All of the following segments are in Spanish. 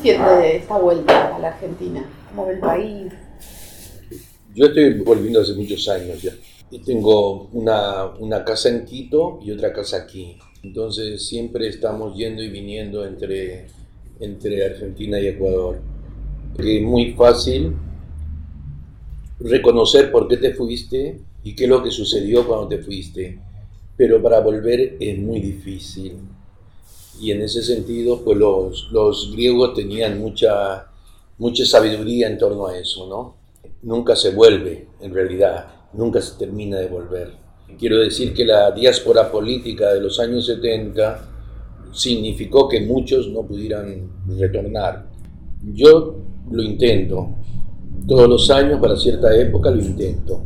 siente esta vuelta a la Argentina? ¿Cómo ve el país? Yo estoy volviendo hace muchos años ya. Y tengo una, una casa en Quito y otra casa aquí. Entonces siempre estamos yendo y viniendo entre, entre Argentina y Ecuador. Es muy fácil reconocer por qué te fuiste y qué es lo que sucedió cuando te fuiste. Pero para volver es muy difícil. Y en ese sentido, pues los, los griegos tenían mucha, mucha sabiduría en torno a eso, ¿no? Nunca se vuelve, en realidad, nunca se termina de volver. Quiero decir que la diáspora política de los años 70 significó que muchos no pudieran retornar. Yo lo intento, todos los años para cierta época lo intento.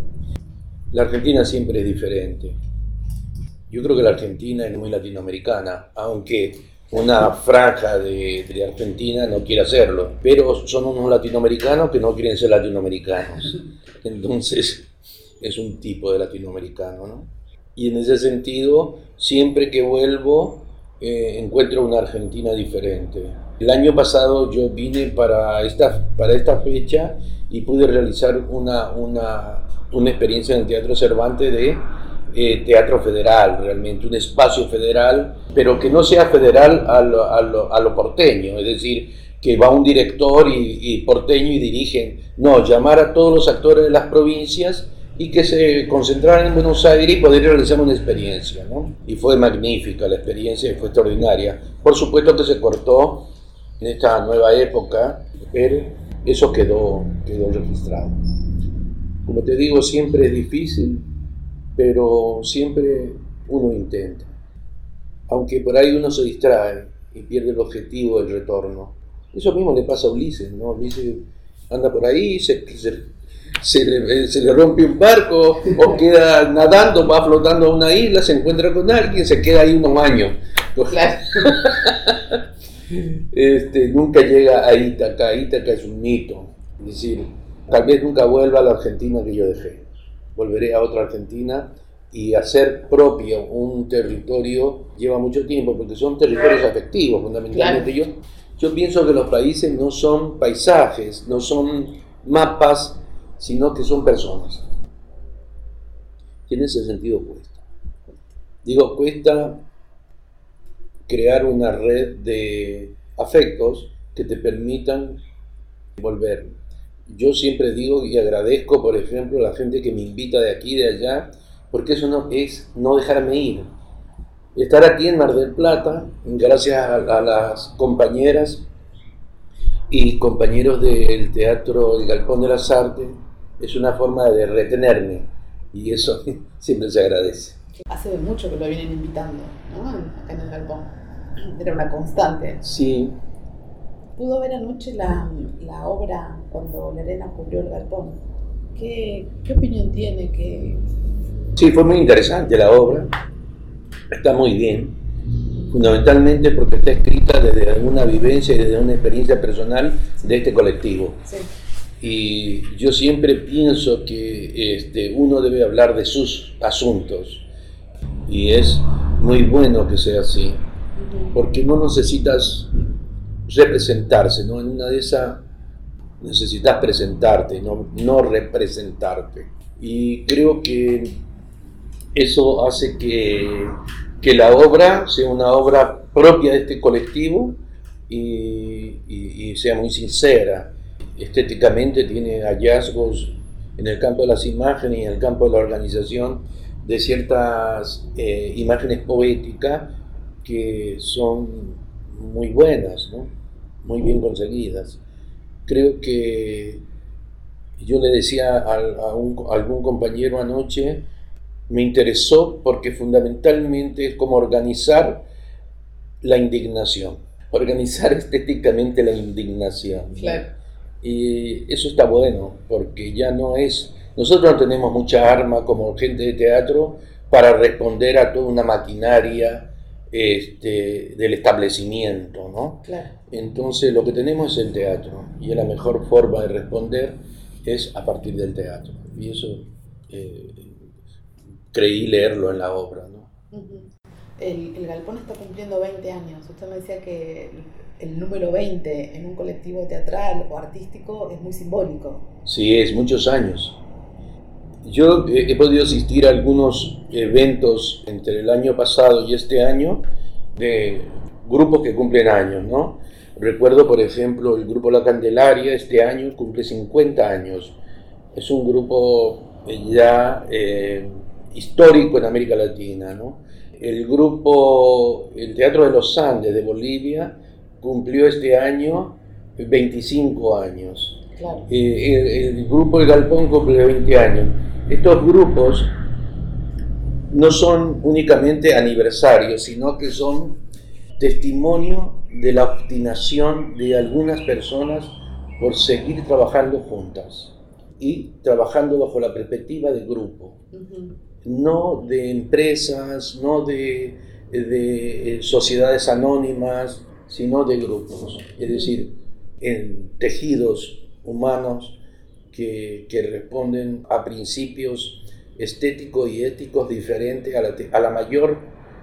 La Argentina siempre es diferente. Yo creo que la Argentina es muy latinoamericana, aunque una franja de, de, Argentina no quiere hacerlo, pero son unos latinoamericanos que no quieren ser latinoamericanos. Entonces es un tipo de latinoamericano, ¿no? Y en ese sentido, siempre que vuelvo, eh, encuentro una Argentina diferente. El año pasado yo vine para esta, para esta fecha y pude realizar una, una, una experiencia en el Teatro Cervantes de eh, teatro federal, realmente, un espacio federal, pero que no sea federal a lo, a lo, a lo porteño, es decir, que va un director y, y, porteño y dirigen, no, llamar a todos los actores de las provincias y que se concentraran en Buenos Aires y poder realizar una experiencia, ¿no? Y fue magnífica la experiencia y fue extraordinaria. Por supuesto que se cortó en esta nueva época, pero eso quedó, quedó registrado. Como te digo, siempre es difícil, pero siempre uno intenta. Aunque por ahí uno se distrae y pierde el objetivo del retorno. Eso mismo le pasa a Ulises, ¿no? Ulises anda por ahí, se, se, se, le, se, le, rompe un barco o queda nadando, va flotando a una isla, se encuentra con alguien, se queda ahí unos años. Claro. este, nunca llega a Ítaca, Ítaca es un mito. Es decir, tal vez nunca vuelva a la Argentina que yo dejé volveré a otra Argentina y hacer propio un territorio lleva mucho tiempo porque son territorios afectivos fundamentalmente. Claro. Yo, yo pienso que los países no son paisajes, no son mapas, sino que son personas. Y en ese sentido cuesta. Digo, cuesta crear una red de afectos que te permitan volver yo siempre digo y agradezco, por ejemplo, a la gente que me invita de aquí y de allá, porque eso no es no dejarme ir. Estar aquí en Mar del Plata, gracias a, a las compañeras y compañeros del Teatro El Galpón de las Artes, es una forma de retenerme y eso siempre se agradece. Hace mucho que lo vienen invitando, ¿no? Acá en el Galpón. Era una constante. Sí, pudo ver anoche la, la obra cuando Lerena cubrió el galpón. ¿Qué, ¿Qué, opinión tiene? ¿Qué... Sí, fue muy interesante la obra. Está muy bien. Fundamentalmente porque está escrita desde alguna vivencia y desde una experiencia personal de este colectivo. Sí. Y yo siempre pienso que este, uno debe hablar de sus asuntos. Y es muy bueno que sea así. Porque no necesitas representarse, ¿no? En una de esas necesitas presentarte, no, no representarte. Y creo que eso hace que, que, la obra sea una obra propia de este colectivo y, sea muy sincera. Estéticamente tiene hallazgos en el campo de las imágenes y en el campo de la organización de ciertas eh, imágenes poéticas que son muy buenas, ¿no? muy bien conseguidas. Creo que yo le decía a, a, un, a, algún compañero anoche, me interesó porque fundamentalmente es como organizar la indignación, organizar estéticamente la indignación. Claro. Y eso está bueno, porque ya no es, nosotros no tenemos mucha arma como gente de teatro para responder a toda una maquinaria este, del establecimiento, ¿no? Claro. Entonces lo que tenemos es el teatro y la mejor forma de responder es a partir del teatro. Y eso eh, creí leerlo en la obra, ¿no? Uh -huh. el, el, Galpón está cumpliendo 20 años. Usted me decía que el número 20 en un colectivo teatral o artístico es muy simbólico. Sí, es muchos años. Yo he podido asistir a algunos eventos entre el año pasado y este año de grupos que cumplen años, ¿no? Recuerdo, por ejemplo, el grupo La Candelaria este año cumple 50 años. Es un grupo ya eh, histórico en América Latina. El grupo, el Teatro de los Andes de Bolivia, cumplió este año 25 años. Eh, el, grupo El Galpón cumple 20 años. Estos grupos no son únicamente aniversarios, sino que son testimonio de la obstinación de algunas personas por seguir trabajando juntas y trabajando bajo la perspectiva de grupo, no de empresas, no de, de, eh, sociedades anónimas, sino de grupos, es decir, en tejidos humanos que, que responden a principios estéticos y éticos diferentes a la, a la, mayor,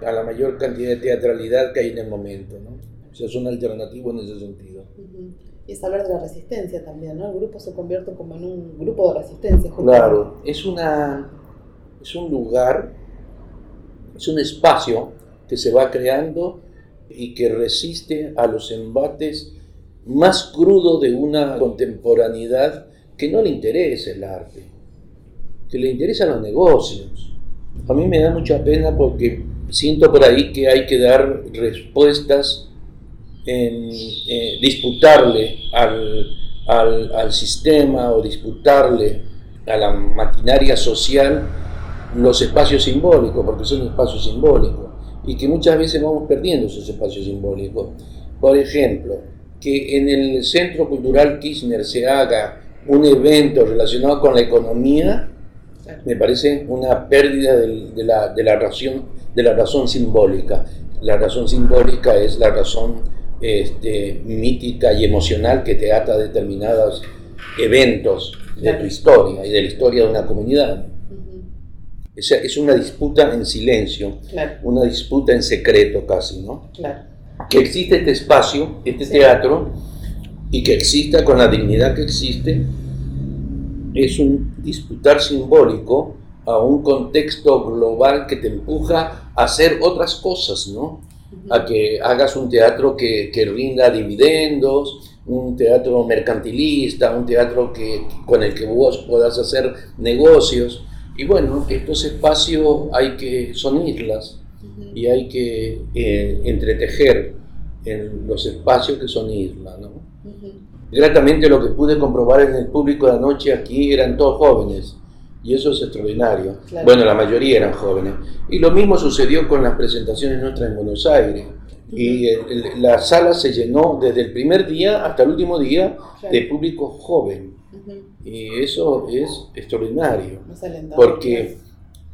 a la mayor cantidad de teatralidad que hay en el momento. ¿no? O sea, es un alternativo en ese sentido. Y es hablar de la resistencia también, ¿no? El grupo se convierte como en un grupo de resistencia. Claro, es, una, es un lugar, es un espacio que se va creando y que resiste a los embates más crudos de una contemporaneidad que no le interesa el arte, que le interesan los negocios. A mí me da mucha pena porque siento por ahí que hay que dar respuestas en eh, disputarle al, al, al, sistema o disputarle a la maquinaria social los espacios simbólicos, porque son espacios simbólicos, y que muchas veces vamos perdiendo esos espacios simbólicos. Por ejemplo, que en el Centro Cultural Kirchner se haga un evento relacionado con la economía, me parece una pérdida de, de, la, de, la razón, de la razón simbólica. La razón simbólica es la razón este, mítica y emocional que te ata a determinados eventos de tu historia y de la historia de una comunidad. Es, es una disputa en silencio, una disputa en secreto casi, ¿no? Que existe este espacio, este teatro, y que exista con la dignidad que existe, es un disputar simbólico a un contexto global que te empuja a hacer otras cosas, ¿no? a que hagas un teatro que, que, rinda dividendos, un teatro mercantilista, un teatro que, con el que vos puedas hacer negocios. Y bueno, estos espacios hay que, son islas y hay que eh, entretejer en los espacios que son islas. ¿no? Gratamente lo que pude comprobar en el público de anoche aquí eran todos jóvenes y eso es extraordinario. Bueno, la mayoría eran jóvenes. Y lo mismo sucedió con las presentaciones nuestras en Buenos Aires. Y la sala se llenó desde el primer día hasta el último día de público joven. Y eso es extraordinario. Porque,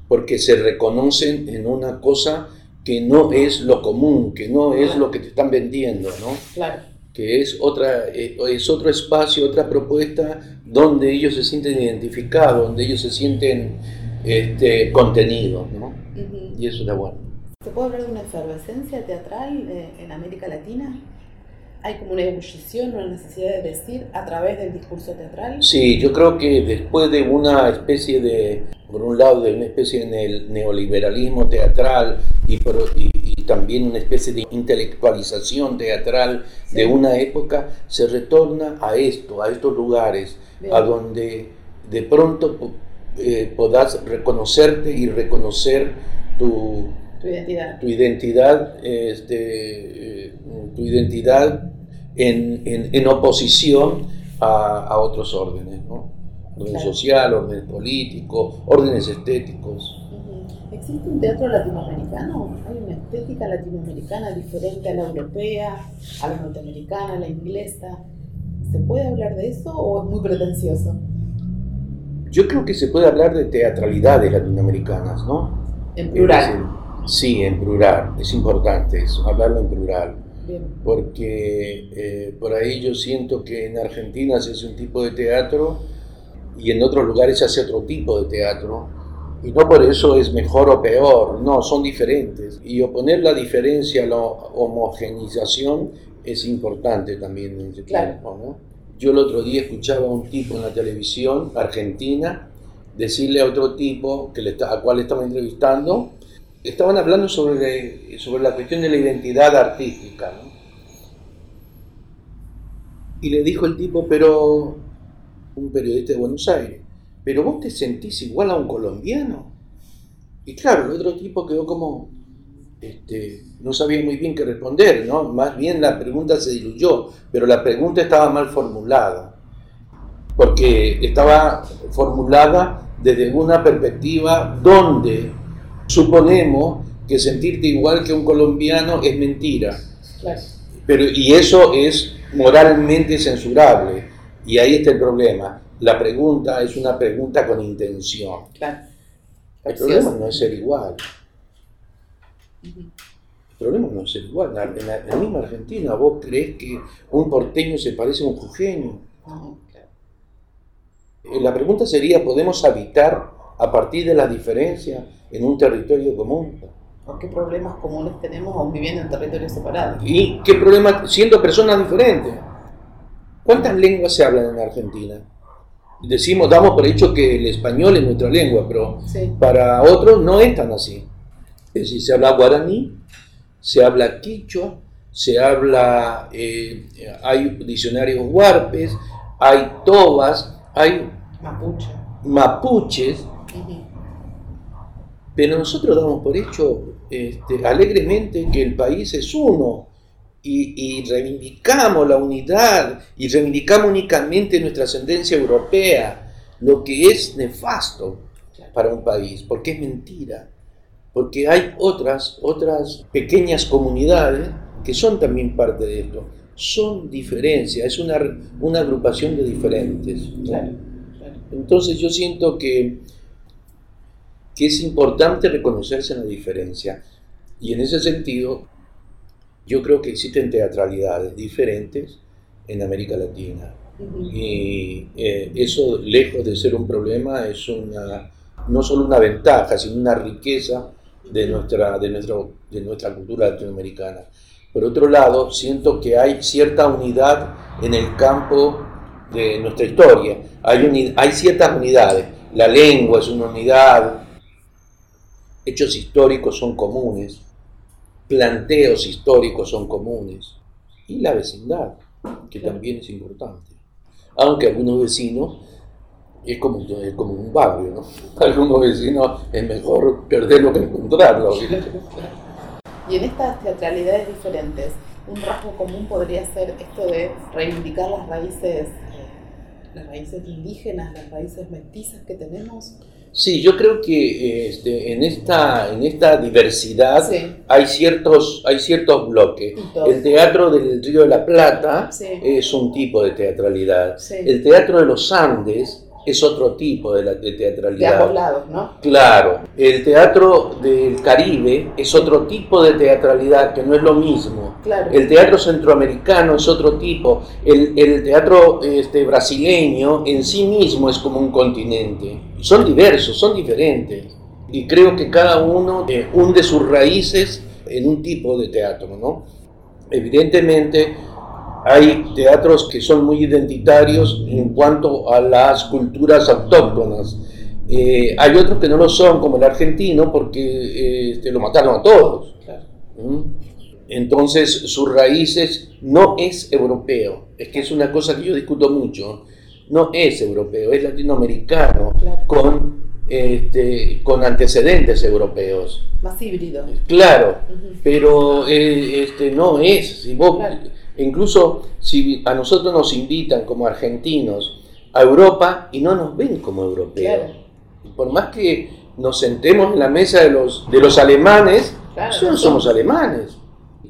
porque se reconocen en una cosa que no es lo común, que no es lo que te están vendiendo, ¿no? Claro que es, otra, eh, es otro espacio, otra propuesta donde ellos se sienten identificados, donde ellos se sienten este, contenidos, ¿no? Y eso es bueno. ¿Se puede hablar de una efervescencia teatral eh, en América Latina? ¿Hay como una ebullición, una necesidad de decir a través del discurso teatral? Sí, yo creo que después de una especie de, por un lado, de una especie de neoliberalismo teatral y, y también una especie de intelectualización teatral de una época, se retorna a esto, a estos lugares, a donde de pronto eh, podás reconocerte y reconocer tu, tu identidad, tu identidad, este, eh, tu identidad en, en, en oposición a, a, otros órdenes, ¿no? Orden social, orden político, órdenes estéticos. ¿Existe un teatro latinoamericano? ¿Hay una estética latinoamericana diferente a la europea, a la norteamericana, a la inglesa? ¿Se puede hablar de eso o es muy pretencioso? Yo creo que se puede hablar de teatralidades latinoamericanas, ¿no? En plural. sí, en plural. Es importante eso, hablarlo en plural. Bien. Porque eh, por ahí yo siento que en Argentina se hace un tipo de teatro y en otros lugares se hace otro tipo de teatro y no por eso es mejor o peor, no, son diferentes. Y oponer la diferencia a la homogenización es importante también en ese Claro. tiempo, ¿no? Yo el otro día escuchaba a un tipo en la televisión argentina decirle a otro tipo que le está, a cual estaba entrevistando, estaban hablando sobre, sobre la cuestión de la identidad artística, ¿no? Y le dijo el tipo, pero un periodista de Buenos Aires, pero vos te sentís igual a un colombiano. Y claro, el otro tipo quedó como, este, no sabía muy bien qué responder, ¿no? Más bien la pregunta se diluyó, pero la pregunta estaba mal formulada, porque estaba formulada desde una perspectiva donde suponemos que sentirte igual que un colombiano es mentira, Claro. pero, y eso es moralmente censurable, y ahí está el problema. La pregunta es una pregunta con intención. Claro. El problema no es ser igual. Ujú. El problema no es ser igual. En la, en la- misma Argentina, ¿vos crees que un porteño se parece a un jujeño? Claro. Eh, La pregunta sería, ¿podemos habitar a partir de las diferencias en un territorio común? ¿O qué problemas comunes tenemos aún viviendo en territorios separados? ¿Y qué problema siendo personas diferentes? ¿Cuántas lenguas se hablan en Argentina? Decimos, damos por hecho que el español es nuestra lengua, pero Sí. para otros no es tan así. Es decir, se habla guaraní, se habla quichua, se habla, eh, hay diccionarios huarpes, hay tobas, hay Mapuche. mapuches, Ujú. pero nosotros damos por hecho este, alegremente que el país es uno y, y reivindicamos la unidad y reivindicamos únicamente nuestra ascendencia europea, lo que es nefasto para un país, porque es mentira, porque hay otras, otras pequeñas comunidades que son también parte de esto, son diferencias, es una, una agrupación de diferentes. Claro, claro. Entonces yo siento que, que es importante reconocerse en la diferencia. Y en ese sentido, yo creo que existen teatralidades diferentes en América Latina. Y eh, eso, lejos de ser un problema, es una, no solo una ventaja, sino una riqueza de nuestra, de nuestro, de nuestra cultura latinoamericana. Por otro lado, siento que hay cierta unidad en el campo de nuestra historia. Hay, uni- hay ciertas unidades. La lengua es una unidad, hechos históricos son comunes, planteos históricos son comunes, y la vecindad, que también es importante. Aunque algunos vecinos es como, es como un barrio, ¿no? Algunos vecinos es mejor perderlo que encontrarlo. Y en estas teatralidades diferentes, un rasgo común podría ser esto de reivindicar las raíces, eh, las raíces indígenas, las raíces mestizas que tenemos. Sí, yo creo que este, en, esta, en esta diversidad Sí, hay, ciertos, hay ciertos bloques. El teatro del Río de la Plata Sí. es un tipo de teatralidad. Sí. El teatro de los Andes es otro tipo de, la, de de teatralidad. ambos lados, ¿no? Claro, el teatro del Caribe es otro tipo de teatralidad que no es lo mismo. Claro. El teatro centroamericano es otro tipo. El, el teatro este, brasileño en sí mismo es como un continente. Son diversos, son diferentes. Y creo que cada uno eh, hunde sus raíces en un tipo de teatro, ¿no? Evidentemente hay teatros que son muy identitarios en cuanto a las culturas autóctonas. Eh, hay otros que no lo son, como el argentino, porque eh, este, lo mataron a todos. ¿Mm? Entonces, sus raíces no es europeo. Es que es una cosa que yo discuto mucho. No es europeo, es latinoamericano Claro. con, este, con antecedentes europeos. Más híbrido. Claro, pero eh, este, no es. Si vos, Claro. Incluso si a nosotros nos invitan como argentinos a Europa y no nos ven como europeos. Claro. Por más que nos sentemos en la mesa de los, de los alemanes, nosotros no somos somos. alemanes.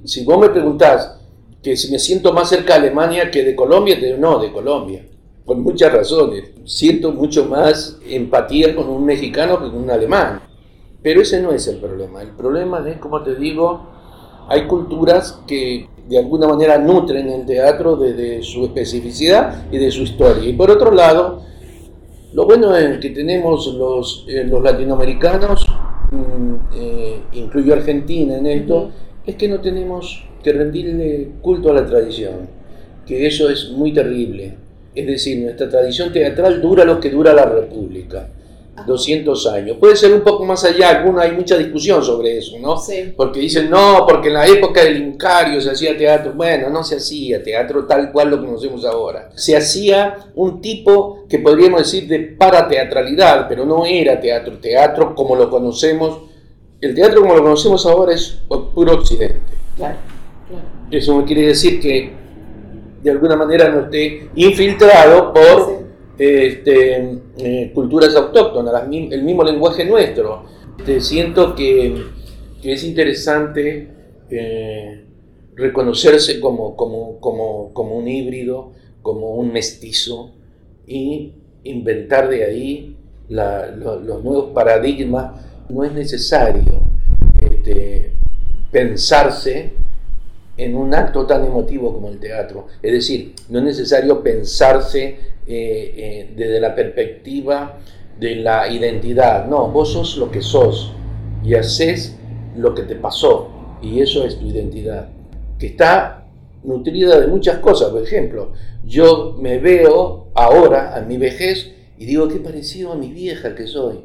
Si vos me preguntás que si me siento más cerca de Alemania que de Colombia, te digo, no, de Colombia. Por muchas razones. Siento mucho más empatía con un mexicano que con un alemán. Pero ese no es el problema. El problema es, como te digo, hay culturas que de alguna manera nutren el teatro desde su especificidad y de su historia. Y por otro lado, lo bueno es que tenemos los, eh, los latinoamericanos, mm, eh, incluyo Argentina en esto, es que no tenemos que rendirle culto a la tradición, que eso es muy terrible. Es decir, nuestra tradición teatral dura lo que dura la República. 200 años. Puede ser un poco más allá, alguna, hay mucha discusión sobre eso, ¿no? Sí. Porque dicen, no, porque en la época del Incario se hacía teatro. Bueno, no se hacía teatro tal cual lo conocemos ahora. Se hacía un tipo que podríamos decir de parateatralidad, pero no era teatro. Teatro como lo conocemos, el teatro como lo conocemos ahora es puro occidente. Claro, claro. Eso quiere decir que de alguna manera no esté infiltrado por Sí. este, eh, culturas autóctonas, las el mismo lenguaje nuestro. Te siento que, que es interesante eh, reconocerse como, como, como, como un híbrido, como un mestizo y inventar de ahí la- lo- los nuevos paradigmas. No es necesario este, pensarse en un acto tan emotivo como el teatro. Es decir, no es necesario pensarse eh, eh, desde la perspectiva de la identidad. No, vos sos lo que sos y haces lo que te pasó y eso es tu identidad, que está nutrida de muchas cosas. Por ejemplo, yo me veo ahora a mi vejez y digo qué parecido a mi vieja que soy.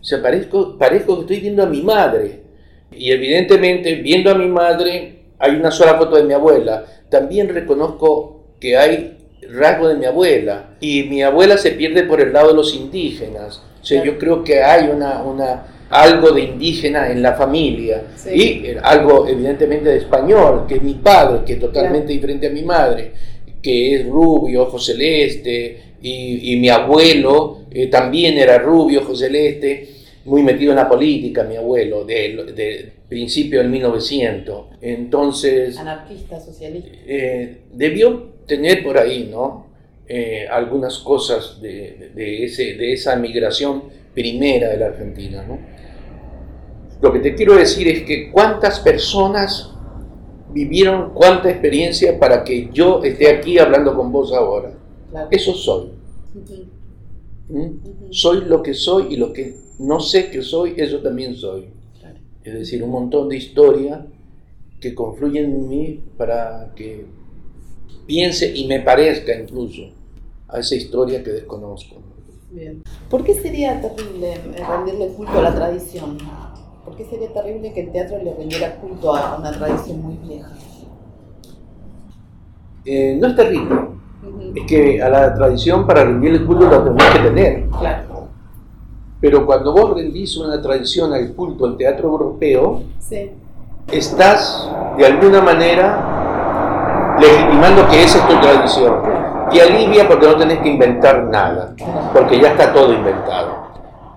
O sea, parezco, parezco que estoy viendo a mi madre. Y evidentemente, viendo a mi madre, hay una sola foto de mi abuela. También reconozco que hay rasgos de mi abuela. Y mi abuela se pierde por el lado de los indígenas. O sea, yo creo que hay una, una, algo de indígena en la familia. Sí. Y eh, algo evidentemente de español, que es mi padre, que es totalmente diferente a mi madre, que es rubio, ojo celeste. Y, y mi abuelo eh, también era rubio, ojo celeste muy metido en la política, mi abuelo, de principio del 1900. Entonces, Anarquista, socialista. eh, debió tener por ahí, ¿no? Eh, algunas cosas de, de ese, de esa migración primera de la Argentina, ¿no? Lo que te quiero decir es que cuántas personas vivieron cuánta experiencia para que yo esté aquí hablando con vos ahora. Claro. Eso soy. Ujú, ¿m? ujú. Soy lo que soy y lo que no sé que soy, eso también soy. Claro. Es decir, un montón de historia que confluyen en mí para que piense y me parezca incluso a esa historia que desconozco. Bien. ¿Por qué sería terrible rendirle culto a la tradición? ¿Por qué sería terrible que el teatro le rindiera culto a una tradición muy vieja? Eh, no es terrible, es que a la tradición para rendirle culto la tenés que tener. Claro. Pero cuando vos rendís una tradición al culto al teatro europeo, Sí. estás de alguna manera legitimando que esa es tu tradición. Te alivia porque no tenés que inventar nada, porque ya está todo inventado.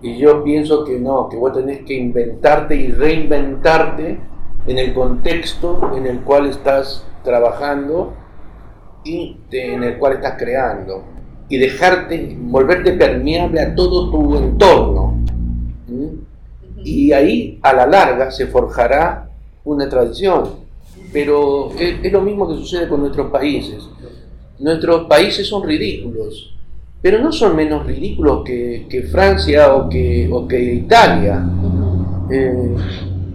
Y yo pienso que no, que vos tenés que inventarte y reinventarte en el contexto en el cual estás trabajando y te- en el cual estás creando. Y dejarte, volverte permeable a todo tu entorno. ¿Mm? Y ahí a la larga se forjará una tradición. Pero es, es lo mismo que sucede con nuestros países. Nuestros países son ridículos, pero no son menos ridículos que, que Francia o que, o que Italia. Eh,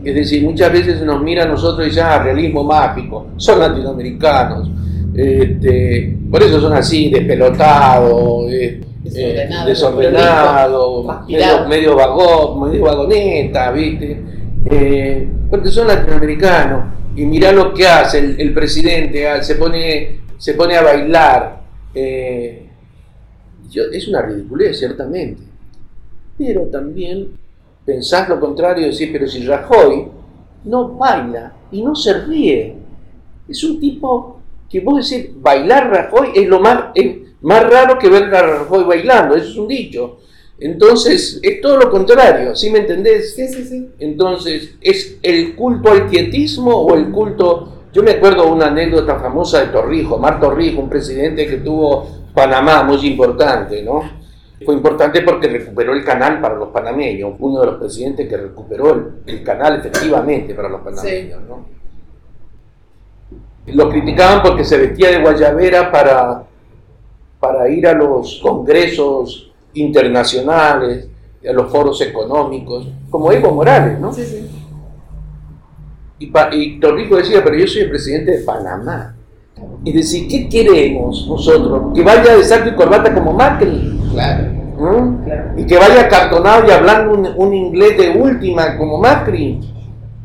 es decir, muchas veces nos mira a nosotros y dicen, ah, realismo mágico, son latinoamericanos. Este, por eso son así, despelotados, eh, eh, Desordenado, desordenados, medio, vagón, medio vagoneta, ¿viste? Eh, porque son latinoamericanos. Y mirá lo que hace el, el presidente, ah, se, pone, se pone a bailar. Eh, yo- es una ridiculez, ciertamente. Pero también pensás lo contrario y decís, pero si Rajoy no baila y no se ríe, es un tipo que vos decís, bailar Rajoy es lo más, es más raro que ver a Rajoy bailando, eso es un dicho. Entonces, es todo lo contrario, ¿sí me entendés? Sí, sí, sí. Entonces, ¿es el culto al quietismo o el culto... Yo me acuerdo una anécdota famosa de Torrijos, Mar Torrijos, un presidente que tuvo Panamá, muy importante, ¿no? Fue importante porque recuperó el canal para los panameños, uno de los presidentes que recuperó el, el canal efectivamente para los panameños, ¿no? Lo criticaban porque se vestía de guayabera para, para ir a los congresos internacionales, a los foros económicos, como Evo Morales, ¿no? Sí, sí. Y, y Torrico decía, pero yo soy el presidente de Panamá. Y decir, ¿qué queremos nosotros? ¿Que vaya de saco y corbata como Macri? Claro. ¿Mm? Y que vaya cartonado y hablando un, un, inglés de última como Macri,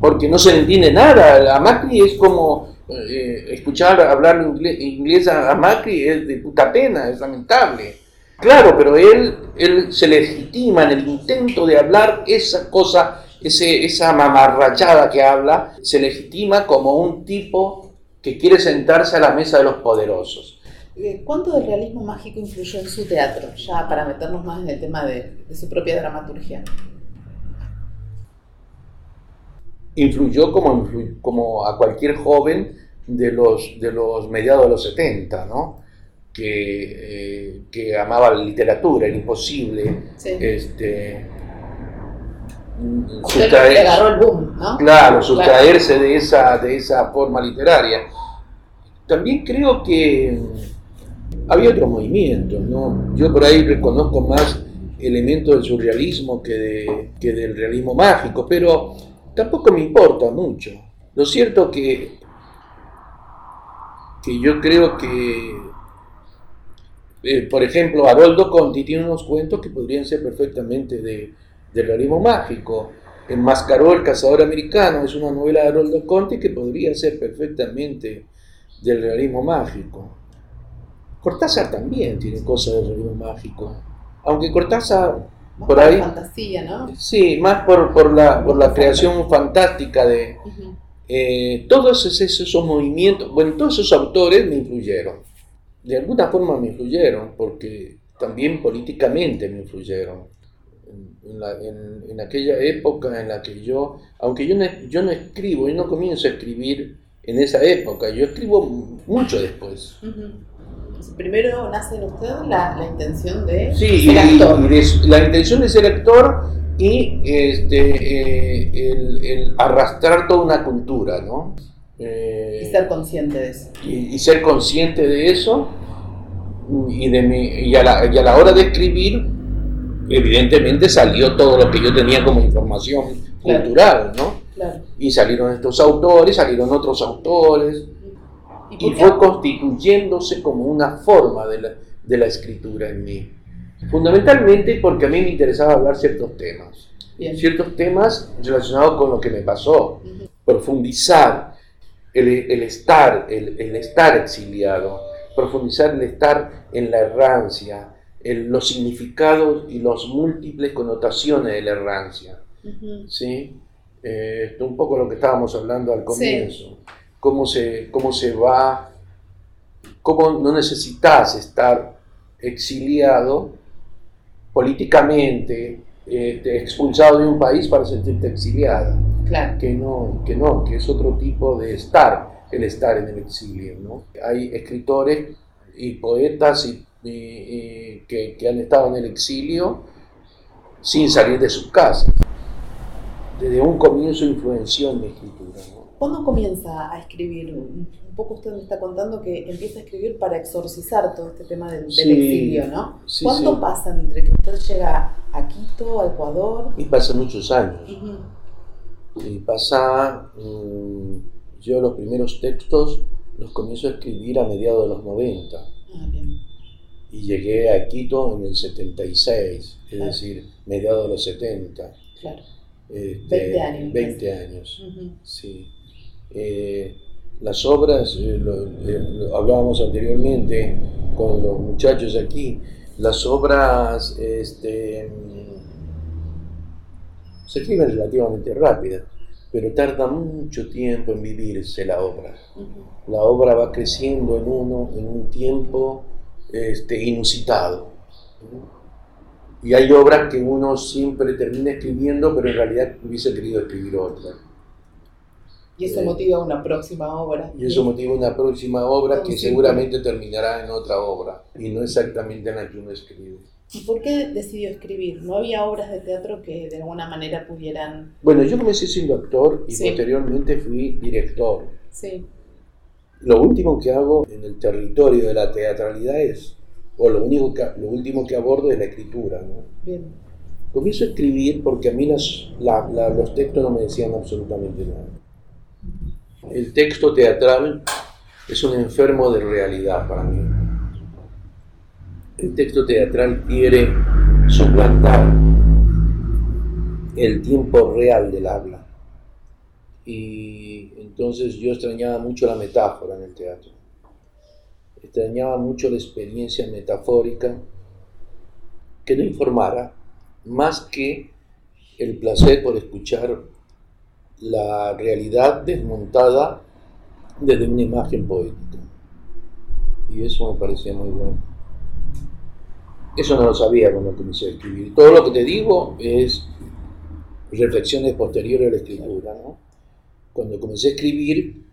porque no se le entiende nada. A Macri es como eh, escuchar hablar inglés, inglés a, a, Macri es de puta pena, es lamentable. Claro, pero él, él se legitima en el intento de hablar esa cosa, ese, esa mamarrachada que habla, se legitima como un tipo que quiere sentarse a la mesa de los poderosos. Eh, ¿Cuánto del realismo mágico influyó en su teatro? Ya para meternos más en el tema de, de su propia dramaturgia. Influyó como, como a cualquier joven de los, de los mediados de los 70, ¿no? Que, eh, que amaba la literatura, imposible. Sí. Este, agarró el boom, ¿no? Claro, sustraerse claro. De, esa, de esa forma literaria. También creo que había otros movimientos, ¿no? Yo por ahí reconozco más elementos del surrealismo que, de, que del realismo mágico, pero tampoco me importa mucho. Lo cierto que, que yo creo que, eh, por ejemplo, Haroldo Conti tiene unos cuentos que podrían ser perfectamente de, realismo mágico. Enmascaró el cazador americano, es una novela de Haroldo Conti que podría ser perfectamente del realismo mágico. Cortázar también tiene cosas del realismo mágico, aunque Cortázar Más por ahí, fantasía, ¿no? sí, más por, por la, por la creación fantástica de Ujú. eh, todos esos, esos movimientos, bueno, todos esos autores me influyeron, de alguna forma me influyeron, porque también políticamente me influyeron. En, la- en- en aquella época en la que yo, aunque yo no, yo no escribo, yo no comienzo a escribir en esa época, yo escribo mucho después. Ujú. Entonces, primero nace en usted la, la intención de Sí, y, ser actor. y de- la intención de ser actor y este, eh, el, el arrastrar toda una cultura, ¿no? Eh, y ser consciente de eso. y, y ser consciente de eso y, de mi, y, a la, y a la hora de escribir, evidentemente salió todo lo que yo tenía como información Claro. cultural, ¿no? Claro. Y salieron estos autores, salieron otros autores, ¿Y fue constituyéndose como una forma de la, de la escritura en mí. Fundamentalmente porque a mí me interesaba hablar ciertos temas, Bien. ciertos temas relacionados con lo que me pasó, Ujú. profundizar el, el estar, el, el estar exiliado, profundizar el estar en la errancia, en los significados y las múltiples connotaciones de la errancia. Ujú. ¿sí? Eh, esto un poco lo que estábamos hablando al Sí. Cómo, se, cómo se va, cómo no necesitas estar exiliado políticamente, eh, expulsado de un país para sentirte exiliado, Claro. que no, que no, que es otro tipo de estar, el estar en el exilio. ¿no? Hay escritores y poetas y, y- y que, que han estado en el exilio sin salir de sus casas. Desde un comienzo influenció en mi escritura. ¿Cuándo comienza a escribir? Un poco usted me está contando que empieza a escribir para exorcizar todo este tema del, del Sí. exilio, ¿no? Sí, ¿Cuánto sí. pasan entre que usted llega a Quito, a Ecuador? Y pasa muchos años. Y pasa, mm, yo los primeros textos los comienzo a escribir a mediados de los 90. Ah, bien. Y llegué a Quito en el 76, es decir, mediados de los 70. Claro. Este, 20 años. 20 años, sí. Eh, las obras, eh, lo, eh, lo hablábamos anteriormente con los muchachos aquí, las obras este, mm, se escriben relativamente rápidas, pero tarda mucho tiempo en vivirse la obra. La obra va creciendo en uno en un tiempo este, inusitado. Y hay obras que uno siempre termina escribiendo, pero en realidad hubiese querido escribir otra. Y eso Eh, motiva una próxima obra. Y eso motiva una próxima obra que seguramente terminará en otra obra, y no exactamente en la que uno escribe. ¿Y por qué decidió escribir? ¿No había obras de teatro que de alguna manera pudieran... Bueno, yo comencé siendo actor y Sí. posteriormente fui director. Sí, Lo último que hago en el territorio de la teatralidad es, o lo, único que, lo último que abordo es la escritura. ¿no? bien. Comienzo a escribir porque a mí las- la- la- los textos no me decían absolutamente nada. El texto teatral es un enfermo de realidad para mí. El texto teatral quiere suplantar el tiempo real del habla. Y entonces yo extrañaba mucho la metáfora en el teatro. Extrañaba mucho la experiencia metafórica que no informara más que el placer por escuchar la realidad desmontada desde una imagen poética. Y eso me parecía muy bueno. Eso no lo sabía cuando comencé a escribir. Todo lo que te digo es reflexiones posteriores a la escritura. Cuando comencé a escribir,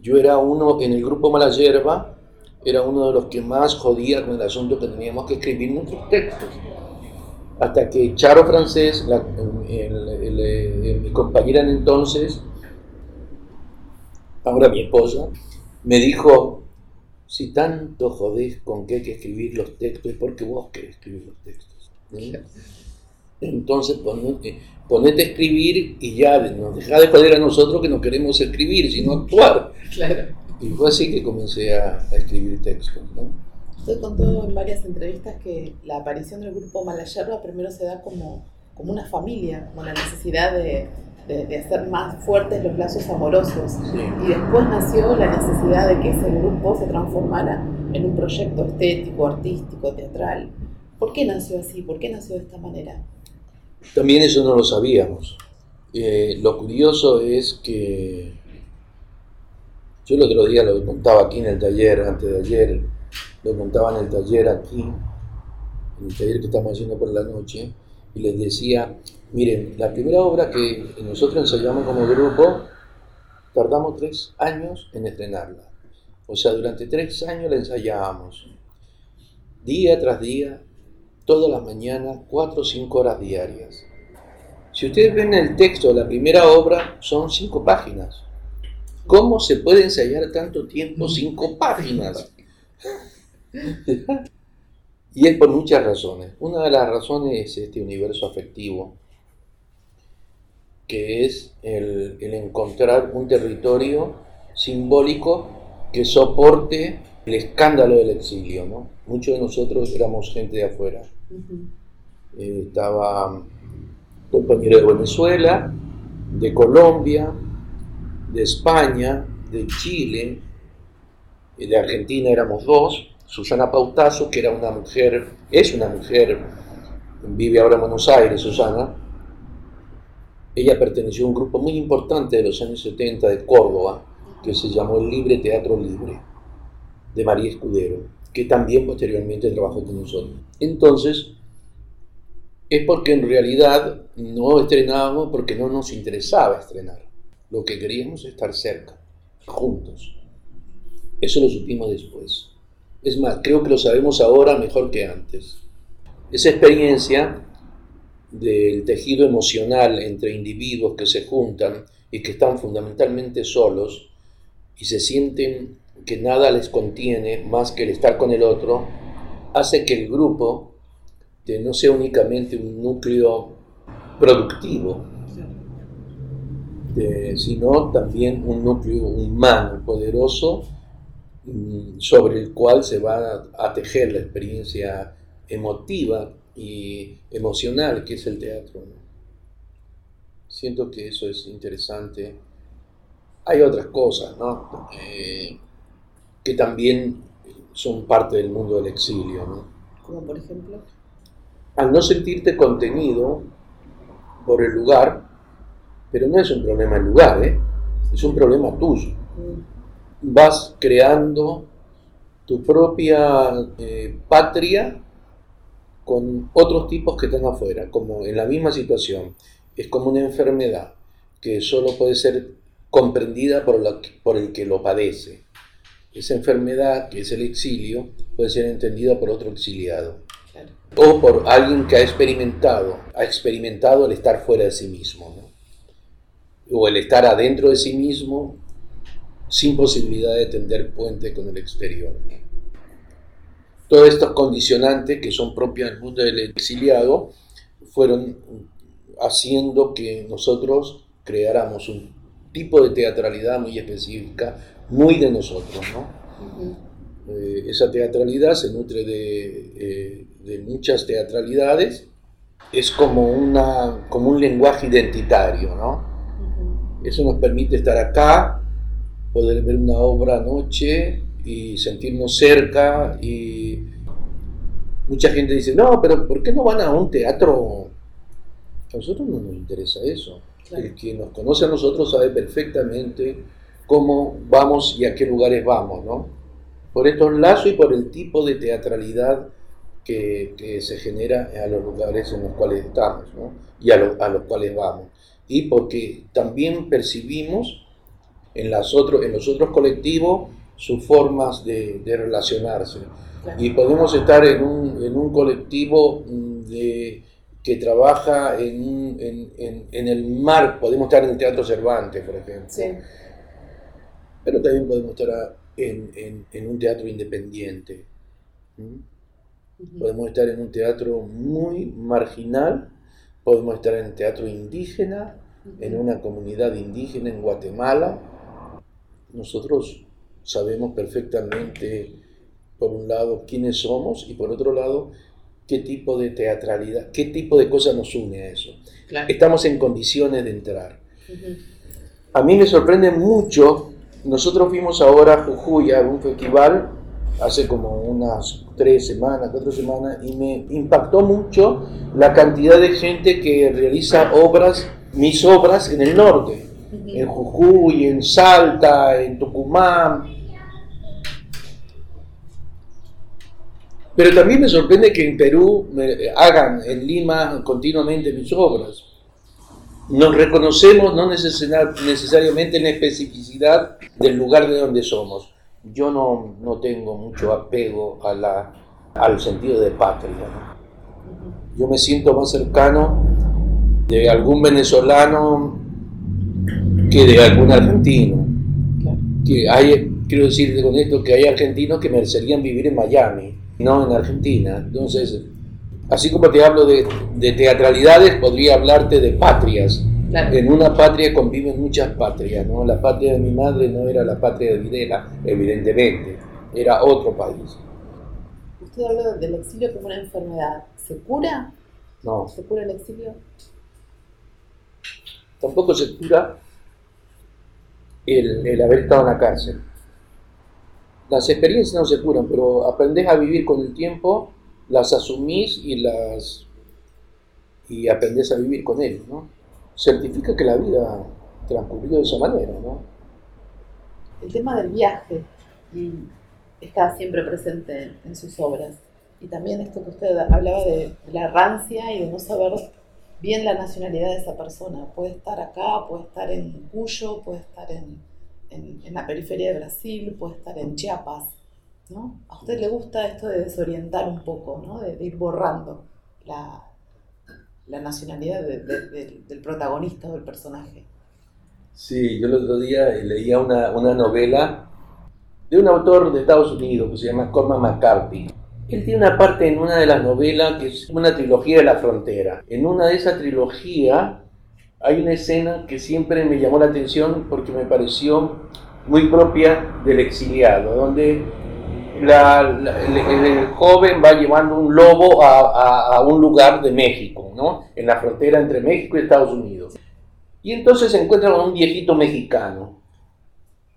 yo era uno, en el grupo Mala Yerba, era uno de los que más jodía con el asunto que teníamos que escribir nuestros textos. Hasta que Charo Francés, mi compañera en entonces, ahora mi esposa, me dijo, si tanto jodés con que hay que escribir los textos, es porque vos querés escribir los textos. Entonces ponete, ponete, a escribir y ya nos deja de joder a nosotros que no queremos escribir, sino actuar. Claro. Y fue así que comencé a, escribir textos. ¿no? Usted contó en varias entrevistas que la aparición del grupo Malayerba primero se da como, como una familia, como la necesidad de, de, hacer más fuertes los lazos amorosos. Y después nació la necesidad de que ese grupo se transformara en un proyecto estético, artístico, teatral. ¿Por qué nació así? ¿Por qué nació de esta manera? También eso no lo sabíamos. Eh, lo curioso es que yo el otro día lo contaba aquí en el taller, antes de ayer, lo contaba en el taller aquí, en el taller que estamos haciendo por la noche, y les decía, Miren, la primera obra que nosotros ensayamos como grupo, tardamos tres años en estrenarla. O sea, durante tres años la ensayábamos. Día tras día, todas las mañanas, cuatro o cinco horas diarias. Si ustedes ven el texto de la primera obra, son cinco páginas. ¿Cómo se puede ensayar tanto tiempo cinco páginas? y es por muchas razones. Una de las razones es este universo afectivo que es el, encontrar un territorio simbólico que soporte el escándalo del exilio. ¿no? Muchos de nosotros éramos gente de afuera. Eh, estaba compañero de Venezuela, de Colombia, de España, de Chile, de Argentina éramos dos, Susana Pautazo, que era una mujer, es una mujer, vive ahora en Buenos Aires, Susana, ella perteneció a un grupo muy importante de los años 70 de Córdoba, que se llamó el Libre Teatro Libre, de María Escudero, que también posteriormente trabajó con nosotros. Entonces, es porque en realidad no estrenábamos porque no nos interesaba estrenar. Lo que queríamos es estar cerca, juntos. Eso lo supimos después. Es más, creo que lo sabemos ahora mejor que antes. Esa experiencia del tejido emocional entre individuos que se juntan y que están fundamentalmente solos y se sienten que nada les contiene más que el estar con el otro, hace que el grupo no sea únicamente un núcleo productivo, sino también un núcleo humano, poderoso, sobre el cual se va a tejer la experiencia emotiva y emocional que es el teatro. Siento que eso es interesante. Hay otras cosas, ¿no? Eh, que también son parte del mundo del exilio, ¿no? Como por ejemplo. Al no sentirte contenido por el lugar, pero no es un problema el lugar, ¿eh? es un problema tuyo. Mm. Vas creando tu propia eh, patria con otros tipos que están afuera, como en la misma situación. Es como una enfermedad que solo puede ser comprendida por, por el que lo padece. Esa enfermedad, que es el exilio, puede ser entendida por otro exiliado. O por alguien que ha experimentado, ha experimentado el estar fuera de sí mismo. O el estar adentro de sí mismo sin posibilidad de tender puente con el exterior todos estos condicionantes que son propios del mundo del exiliado fueron haciendo que nosotros creáramos un tipo de teatralidad muy específica, muy de nosotros, ¿no? Eh, esa teatralidad se nutre de, eh, de, muchas teatralidades, es como, una, como un lenguaje identitario, ¿no? Eso nos permite estar acá, poder ver una obra anoche y sentirnos cerca y mucha gente dice, no, pero ¿por qué no van a un teatro? A nosotros no nos interesa eso. El que nos conoce a nosotros sabe perfectamente cómo vamos y a qué lugares vamos, ¿no? Por estos lazos y por el tipo de teatralidad que, que se genera a los lugares en los cuales estamos, ¿no? Y a, a los cuales vamos. Y porque también percibimos en, las otros en los otros colectivos sus formas de, de relacionarse. Y podemos estar en un, en un colectivo de que trabaja en, en, en, el mar, podemos estar en el Teatro Cervantes, por ejemplo. Sí. Pero también podemos estar en, un teatro independiente. Podemos estar en un teatro muy marginal, podemos estar en el teatro indígena, en una comunidad indígena en Guatemala. Nosotros sabemos perfectamente, por un lado, quiénes somos y por otro lado, qué tipo de teatralidad, qué tipo de cosas nos une a eso. Estamos en condiciones de entrar. A mí me sorprende mucho, nosotros fuimos ahora a Jujuy a un festival hace como unas tres semanas, cuatro semanas, y me impactó mucho la cantidad de gente que realiza obras, mis obras en el norte, en Jujuy, en Salta, en Tucumán, Pero también me sorprende que en Perú hagan en Lima continuamente mis obras. Nos reconocemos no necesariamente en la especificidad del lugar de donde somos. Yo no, no tengo mucho apego a la, al sentido de patria. Yo me siento más cercano de algún venezolano que de algún argentino. Que hay, quiero decir con esto que hay argentinos que merecerían vivir en Miami no en Argentina. Entonces, así como te hablo de, teatralidades, podría hablarte de patrias. En una patria conviven muchas patrias, ¿no? La patria de mi madre no era la patria de Videla, evidentemente, era otro país. Usted habla del exilio como una enfermedad. ¿Se cura? No. ¿Se cura el exilio? Tampoco se cura el, el haber estado en la cárcel. Las experiencias no se curan, pero aprendes a vivir con el tiempo, las asumís y las y aprendes a vivir con él, ¿no? Certifica que la vida transcurrió de esa manera, ¿no? El tema del viaje está siempre presente en sus obras. Y también esto que usted hablaba de la rancia y de no saber bien la nacionalidad de esa persona. Puede estar acá, puede estar en Cuyo, puede estar en, en, la periferia de Brasil, puede estar en Chiapas. ¿no? A usted le gusta esto de desorientar un poco, ¿no? de, ir borrando la, la nacionalidad del protagonista o del personaje. Sí, yo el otro día leía una, una novela de un autor de Estados Unidos que se llama Cormac McCarthy. Él tiene una parte en una de las novelas que es una trilogía de la frontera. En una de esas trilogías hay una escena que siempre me llamó la atención porque me pareció muy propia del exiliado, donde el, joven va llevando un lobo a, un lugar de México, ¿no? en la frontera entre México y Estados Unidos. Y entonces se encuentra con un viejito mexicano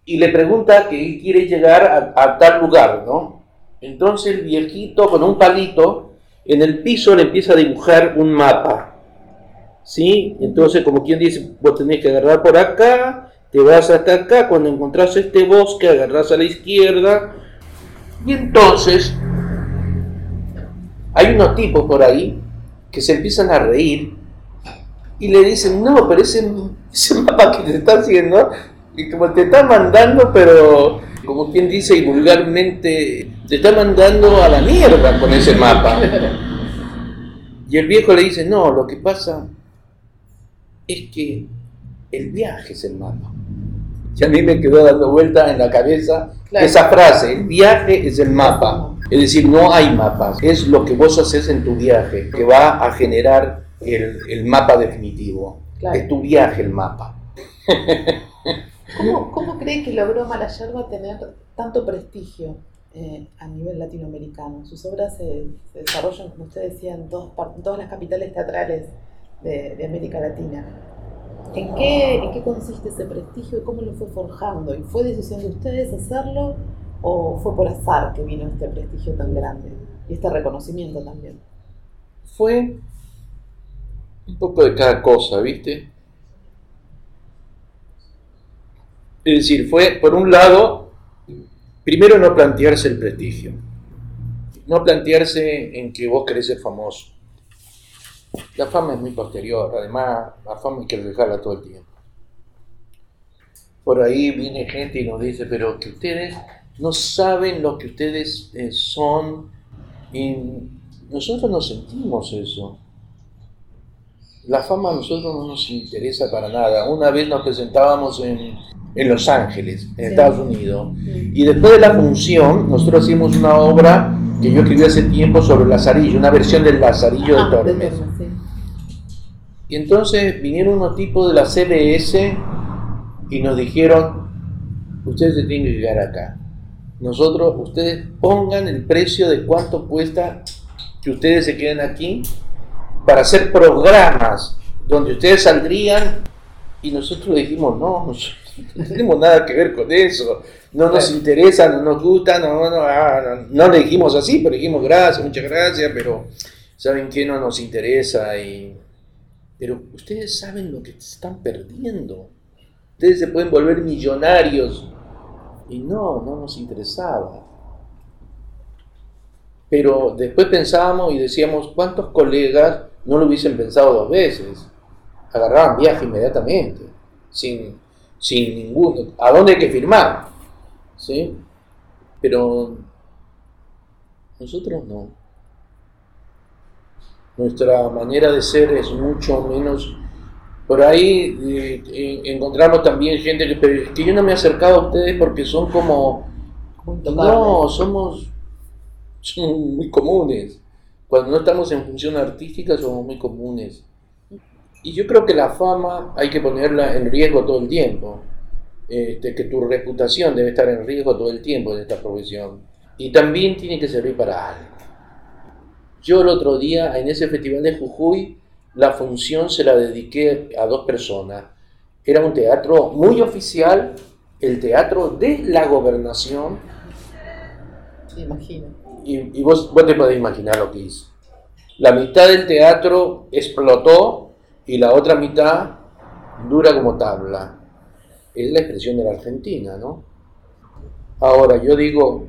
y le pregunta que quiere llegar a tal lugar, ¿no? Entonces el viejito con un palito en el piso le empieza a dibujar un mapa ¿sí? Entonces, como quien dice, vos tenés que agarrar por acá, te vas hasta acá, cuando encontrás este bosque, agarrás a la izquierda, y entonces hay unos tipos por ahí que se empiezan a reír y le dicen, no, pero ese, mapa que te está haciendo, y como te está mandando, pero como quien dice y vulgarmente, te está mandando a la mierda con ese mapa. Y el viejo le dice, no, lo que pasa es que el viaje es el mapa. Y a mí me quedó dando vuelta en la cabeza esa frase, el viaje es el mapa. Es decir, no hay mapas, es lo que vos haces en tu viaje que va a generar el, mapa definitivo. Es tu viaje el mapa. ¿Cómo, ¿Cómo, cree que logró Malayalba tener tanto prestigio eh, a nivel latinoamericano? Sus obras se, desarrollan, como usted decía, en, todas las capitales teatrales de, de América Latina. ¿En qué, ¿En qué consiste ese prestigio y cómo lo fue forjando? ¿Y fue decisión de ustedes hacerlo o fue por azar que vino este prestigio tan grande y este reconocimiento también? Fue un poco de cada cosa, ¿viste? Es decir, fue, por un lado, primero no plantearse el prestigio, no plantearse en que vos querés famoso. La fama es muy posterior, además la fama hay que dejarla todo el tiempo. Por ahí viene gente y nos dice, pero que ustedes no saben lo que ustedes eh, son y nosotros no sentimos eso. La fama a nosotros no nos interesa para nada. Una vez nos presentábamos en, Los Ángeles, en Estados Unidos, y después de la función nosotros hicimos una obra que yo escribí hace tiempo sobre el Lazarillo, una versión del Lazarillo de ah, Tormes. Y entonces vinieron unos tipos de la CBS y nos dijeron, ustedes se tienen que llegar acá. Nosotros, ustedes pongan el precio de cuánto cuesta que ustedes se queden aquí para hacer programas donde ustedes saldrían y nosotros dijimos, no, no tenemos nada que ver con eso, no nos interesa, no nos gusta, no, no, ah, no, le dijimos así, pero dijimos gracias, muchas gracias, pero ¿saben qué no nos interesa? Y, pero ustedes saben lo que están perdiendo, ustedes se pueden volver millonarios y no, no nos interesaba. Pero después pensábamos y decíamos, ¿cuántos colegas no lo hubiesen pensado dos veces? Agarraban viaje inmediatamente, sin, sin ningún... ¿A dónde hay que firmar? ¿Sí? Pero nosotros no. Nuestra manera de ser es mucho menos... Por ahí eh, encontramos también gente que, que yo no me he acercado a ustedes porque son como... No, somos muy comunes. Cuando no estamos en función artística somos muy comunes. Y yo creo que la fama hay que ponerla en riesgo todo el tiempo. Este, que tu reputación debe estar en riesgo todo el tiempo en esta profesión. Y también tiene que servir para algo. Yo el otro día en ese festival de Jujuy, la función se la dediqué a dos personas. Era un teatro muy oficial, el teatro de la gobernación. Me imagino y, vos, vos, te podés imaginar lo que hizo. La mitad del teatro explotó y la otra mitad dura como tabla. Es la expresión de la Argentina, ¿no? Ahora, yo digo,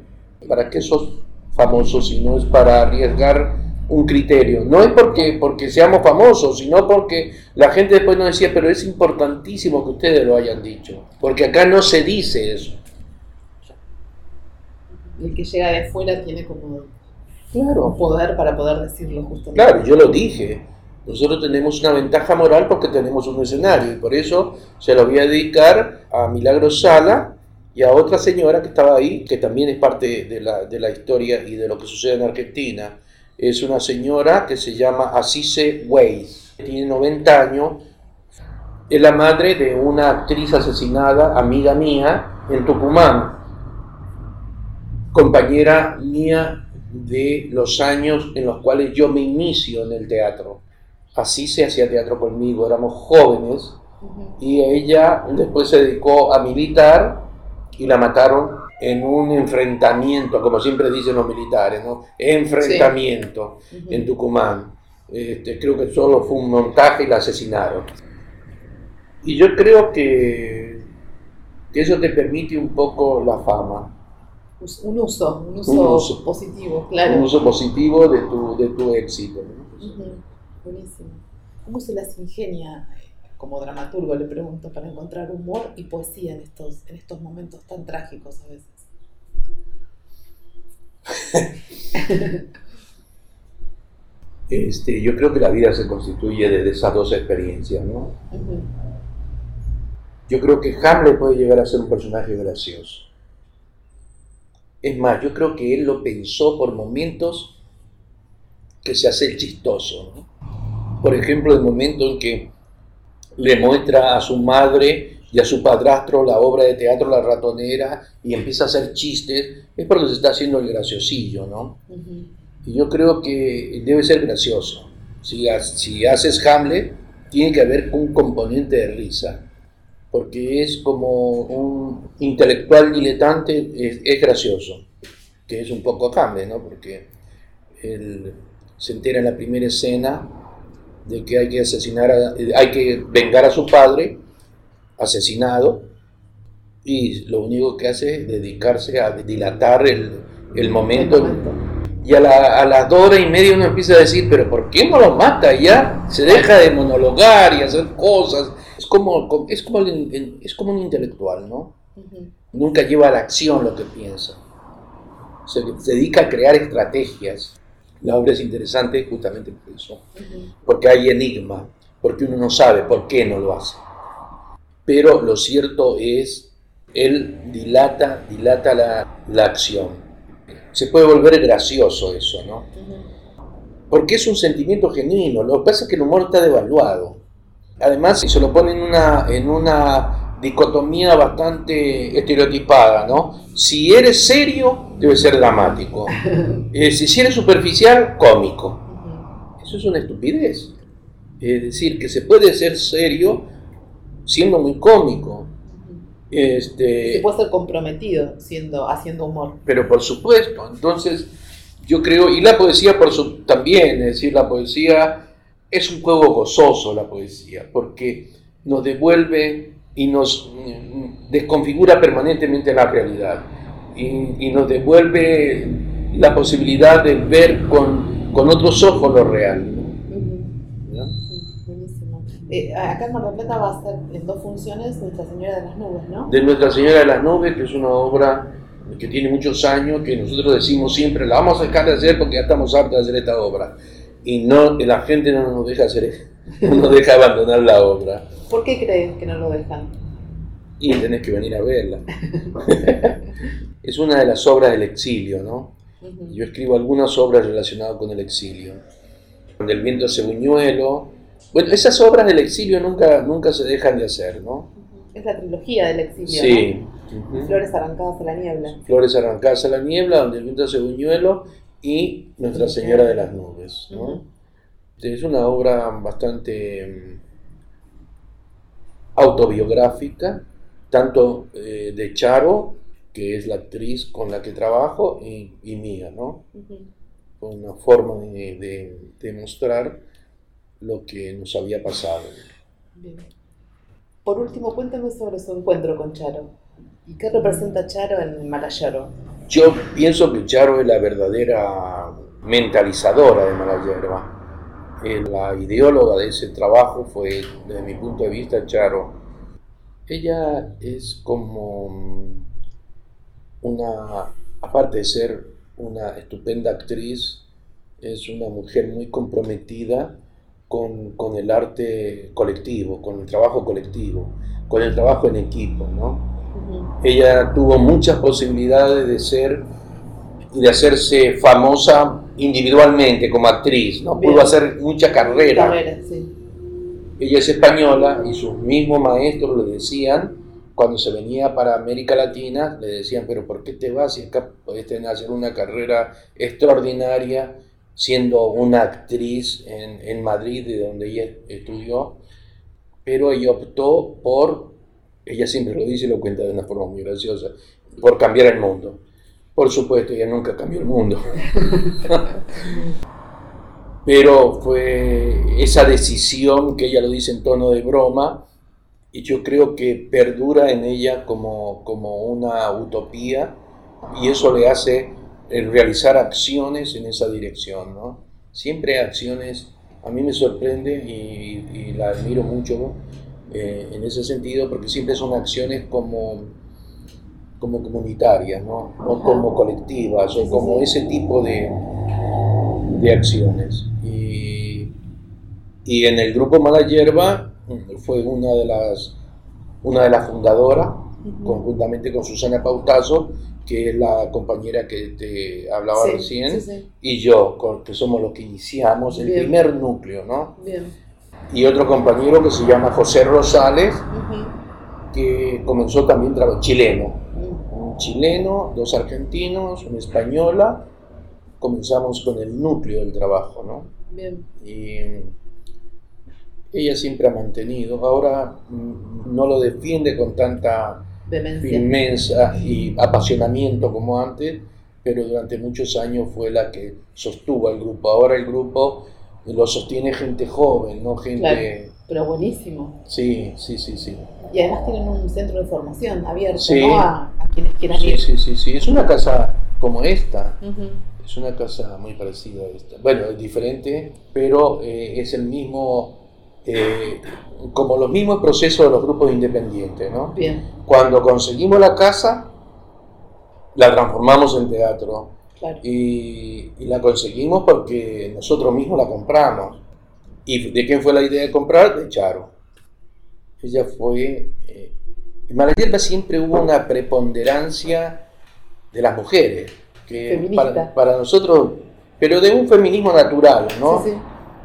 ¿para qué sos famoso si no es para arriesgar un criterio? No es porque, porque seamos famosos, sino porque la gente después nos decía, pero es importantísimo que ustedes lo hayan dicho, porque acá no se dice eso el que llega de afuera tiene como claro. poder para poder decirlo justamente. Claro, yo lo dije. Nosotros tenemos una ventaja moral porque tenemos un escenario y por eso se lo voy a dedicar a Milagro Sala y a otra señora que estaba ahí, que también es parte de la, de la historia y de lo que sucede en Argentina. Es una señora que se llama Asise Weiss, tiene 90 años, es la madre de una actriz asesinada, amiga mía, en Tucumán compañera mía de los años en los cuales yo me inicio en el teatro. Así se hacía teatro conmigo, éramos jóvenes y ella después se dedicó a militar y la mataron en un enfrentamiento, como siempre dicen los militares, ¿no? Enfrentamiento en Tucumán. Este, creo que solo fue un montaje y la asesinaron. Y yo creo que, que eso te permite un poco la fama un uso, un uso, positivo, claro. Un uso positivo de tu, de tu éxito. Buenísimo. ¿Cómo se las ingenia como dramaturgo, le pregunto, para encontrar humor y poesía en estos, en estos momentos tan trágicos a veces? este, yo creo que la vida se constituye de esas dos experiencias, ¿no? Yo creo que Hamlet puede llegar a ser un personaje gracioso es más, yo creo que él lo pensó por momentos que se hace el chistoso. Por ejemplo, el momento en que le muestra a su madre y a su padrastro la obra de teatro La Ratonera y empieza a hacer chistes, es porque se está haciendo el graciosillo, ¿no? Y yo creo que debe ser gracioso. Si, si haces Hamlet, tiene que haber un componente de risa, porque es como un intelectual diletante, es, gracioso, que es un poco Hamlet, ¿no? Porque él se entera en la primera escena de que hay que asesinar, hay que vengar a su padre, asesinado, y lo único que hace es dedicarse a dilatar el, momento. Y a, la, a las dos horas y media uno empieza a decir, pero ¿por qué no lo mata? Ya se deja de monologar y hacer cosas. Es como, es como, es como un intelectual, ¿no? Nunca lleva a la acción lo que piensa. Se, dedica a crear estrategias. La obra es interesante justamente por eso. Porque hay enigma, porque uno no sabe por qué no lo hace. Pero lo cierto es, él dilata, dilata la, la acción se puede volver gracioso eso, ¿no? Porque es un sentimiento genuino. Lo que pasa es que el humor está devaluado. Además, se lo pone en una, en una dicotomía bastante estereotipada, ¿no? Si eres serio, debe ser dramático. Eh, si eres superficial, cómico. Eso es una estupidez. Es decir, que se puede ser serio siendo muy cómico. Este, se puede ser comprometido siendo, haciendo humor. Pero por supuesto, entonces yo creo, y la poesía por su, también, es decir, la poesía es un juego gozoso, la poesía, porque nos devuelve y nos desconfigura permanentemente la realidad, y, nos devuelve la posibilidad de ver con, con otros ojos lo real. Eh, acá en Mar del Plata va a ser en dos funciones Nuestra Señora de las Nubes, ¿no? De Nuestra Señora de las Nubes, que es una obra que tiene muchos años, que nosotros decimos siempre, la vamos a dejar de hacer porque ya estamos hartos de hacer esta obra. Y no, la gente no nos deja hacer no nos deja abandonar la obra. ¿Por qué crees que no lo dejan? Y tenés que venir a verla. es una de las obras del exilio, ¿no? Yo escribo algunas obras relacionadas con el exilio. Del viento ese buñuelo, bueno, esas obras del exilio nunca, nunca se dejan de hacer, ¿no? Es la trilogía del exilio. Sí. Flores arrancadas a la niebla. Flores arrancadas a la niebla, donde el viento hace buñuelo y Nuestra Señora de las Nubes. ¿no? Es una obra bastante autobiográfica, tanto eh, de Charo, que es la actriz con la que trabajo, y, mía, ¿no? Una forma de, de mostrar lo que nos había pasado. Por último, cuéntame sobre su encuentro con Charo. ¿Y qué representa Charo en Malayero? Yo pienso que Charo es la verdadera mentalizadora de Malayerba. La ideóloga de ese trabajo fue, desde mi punto de vista, Charo. Ella es como una, aparte de ser una estupenda actriz, es una mujer muy comprometida con, el arte colectivo, con el trabajo colectivo, con el trabajo en equipo, ¿no? Ella tuvo muchas posibilidades de ser de hacerse famosa individualmente como actriz, ¿no? Pudo hacer mucha carrera. Ella es española y sus mismos maestros le decían, cuando se venía para América Latina, le decían, pero ¿por qué te vas si acá podés hacer una carrera extraordinaria? siendo una actriz en, Madrid, de donde ella estudió, pero ella optó por, ella siempre lo dice y lo cuenta de una forma muy graciosa, por cambiar el mundo. Por supuesto, ella nunca cambió el mundo. pero fue esa decisión que ella lo dice en tono de broma, y yo creo que perdura en ella como, como una utopía, y eso le hace el realizar acciones en esa dirección, ¿no? Siempre acciones, a mí me sorprende y, la admiro mucho eh, en ese sentido porque siempre son acciones como, como comunitarias, ¿no? O como colectivas, o como ese tipo de, de acciones. Y, y, en el grupo Mala Hierba fue una de las, una de las fundadoras, conjuntamente con Susana Pautazo, que es la compañera que te hablaba recién, y yo, que somos los que iniciamos el primer núcleo, ¿no? Bien. Y otro compañero que se llama José Rosales, que comenzó también chileno. Chileno, dos argentinos, una española. Comenzamos con el núcleo del trabajo, ¿no? Bien. Y ella siempre ha mantenido, ahora mm, no lo defiende con tanta Demencia. firmeza y apasionamiento como antes, pero durante muchos años fue la que sostuvo al grupo. Ahora el grupo lo sostiene gente joven, no gente... Claro. Pero buenísimo. Sí, sí, sí, sí. Y además tienen un centro de formación abierto Sí. ¿no? a, a quienes quieran Sí, ir. sí, sí, sí. Es una casa como esta, es una casa muy parecida a esta. Bueno, es diferente, pero eh, es el mismo, eh, como los mismos procesos de los grupos independientes, ¿no? Bien, Cuando conseguimos la casa, la transformamos en teatro. claro. Y, y la conseguimos porque nosotros mismos la compramos. ¿Y de quién fue la idea de comprar? De Charo. Ella fue... eh, en Malayerba siempre hubo una preponderancia de las mujeres. Que para, para nosotros... Pero de un feminismo natural, ¿no? Sí, sí.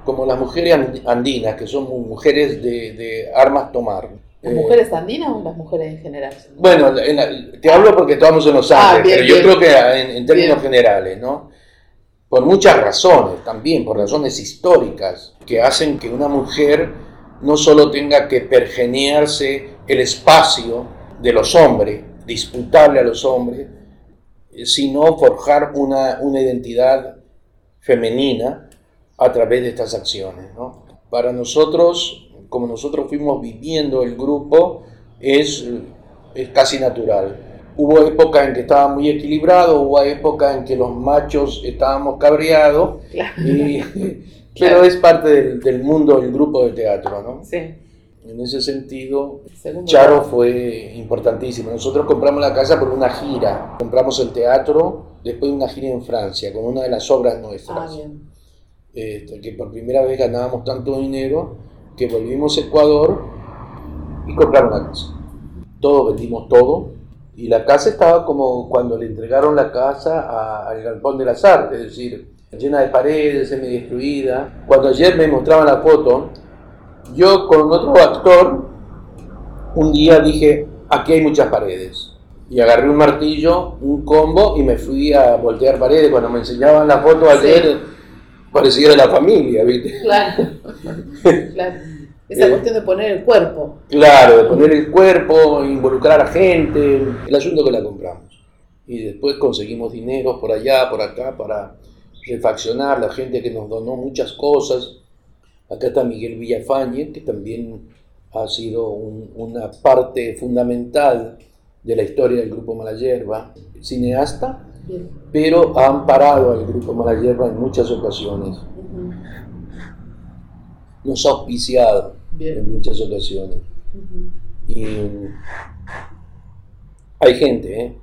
Como las mujeres and- andinas, que son mu- mujeres de, de armas tomar. ¿Las Eh, mujeres andinas o las mujeres en general? bueno, en la- te hablo porque estamos en Los Ah, bien, pero yo bien. creo que en, en términos Bien. generales, ¿no? Por muchas razones también, por razones históricas, que hacen que una mujer no solo tenga que pergenearse el espacio de los hombres, disputarle a los hombres, eh, sino forjar una, una identidad femenina a través de estas acciones. ¿no? Para nosotros, como nosotros fuimos viviendo el grupo, es, es casi natural. Hubo época en que estaba muy equilibrado, hubo época en que los machos estábamos cabreados, Claro. y- pero es parte del, del mundo del grupo de teatro. ¿no? Sí. En ese sentido, Segundo Charo fue importantísimo. Nosotros compramos la casa por una gira, compramos el teatro después de una gira en Francia con una de las obras Ah, nuestras, bien. Este, que por primera vez ganábamos tanto dinero que volvimos a Ecuador y compramos la casa. Todo, vendimos todo y la casa estaba como cuando le entregaron la casa a- al Galpón de las Artes, es decir, llena de paredes, semi destruida. Cuando ayer me mostraban la foto, yo con otro actor, un día dije, aquí hay muchas paredes. Y agarré un martillo, un combo y me fui a voltear paredes. Cuando me enseñaban la foto ayer, parecía de la familia, ¿viste? Claro. claro. Esa Eh. cuestión de poner el cuerpo. Claro, de poner el cuerpo, involucrar a gente, el asunto que la compramos. Y después conseguimos dinero por allá, por acá, para refaccionar, la gente que nos donó muchas cosas. Acá está Miguel Villafañe, que también ha sido un- una parte fundamental de la historia del Grupo Malayerba, cineasta, pero ha amparado al Grupo Malayerba en muchas ocasiones, nos ha auspiciado Bien. en muchas ocasiones. Y hay gente, ¿eh?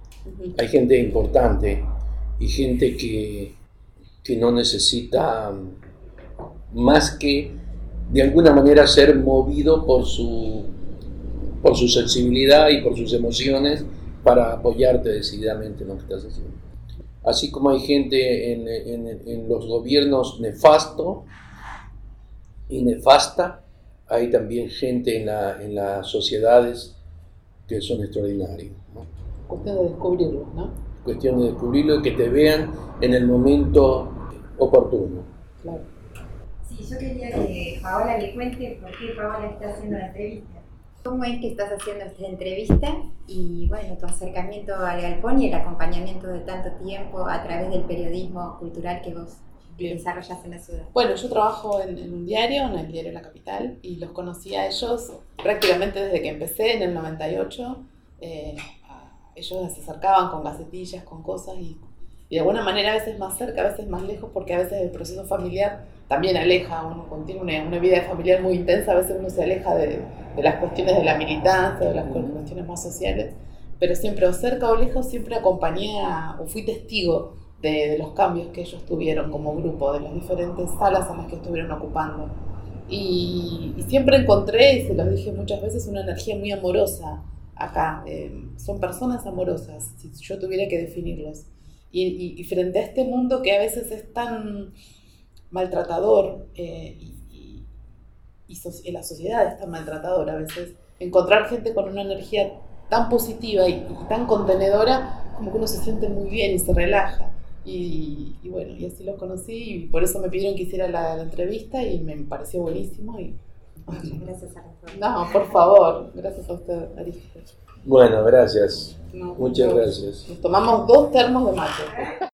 Hay gente importante y gente que, que no necesita más que de alguna manera ser movido por su, por su sensibilidad y por sus emociones para apoyarte decididamente en lo que estás haciendo. Así como hay gente en, en- los gobiernos nefasto y nefasta, hay también gente en, la- en las sociedades que son extraordinarios. ¿no? Cuestión de descubrirlo, ¿no? Cuestión de descubrirlo y que te vean en el momento oportuno. Claro. Sí, yo quería que Paola le cuente por qué Paola está haciendo la entrevista. ¿Cómo es que estás haciendo esta entrevista? Y bueno, tu acercamiento al galpón y el acompañamiento de tanto tiempo a través del periodismo cultural que vos Bien. desarrollas en la ciudad. Bueno, yo trabajo en, en un diario, en el diario La Capital, y los conocí a ellos prácticamente desde que empecé en el 98. Eh, ellos se acercaban con gacetillas, con cosas, y, y de alguna manera a veces más cerca, a veces más lejos, porque a veces el proceso familiar también aleja, uno cuando tiene una, una vida familiar muy intensa, a veces uno se aleja de, de las cuestiones de la militancia, de las cu- cuestiones más sociales, pero siempre o cerca o lejos, siempre acompañé a- o fui testigo de, de los cambios que ellos tuvieron como grupo, de las diferentes salas en las que estuvieron ocupando. Y, y siempre encontré, y se los dije muchas veces, una energía muy amorosa acá. Eh, son personas amorosas, si yo tuviera que definirlos. Y, y, y, frente a este mundo que a veces es tan maltratador eh, y, y so la sociedad es tan maltratadora a veces, encontrar gente con una energía tan positiva y, tan contenedora, como que uno se siente muy bien y se relaja. Y, y, bueno, y así los conocí y por eso me pidieron que hiciera la, la entrevista y me pareció buenísimo y Gracias. No, por favor, gracias a usted, Bueno, gracias. Muchas gracias. Nos tomamos dos termos de mate.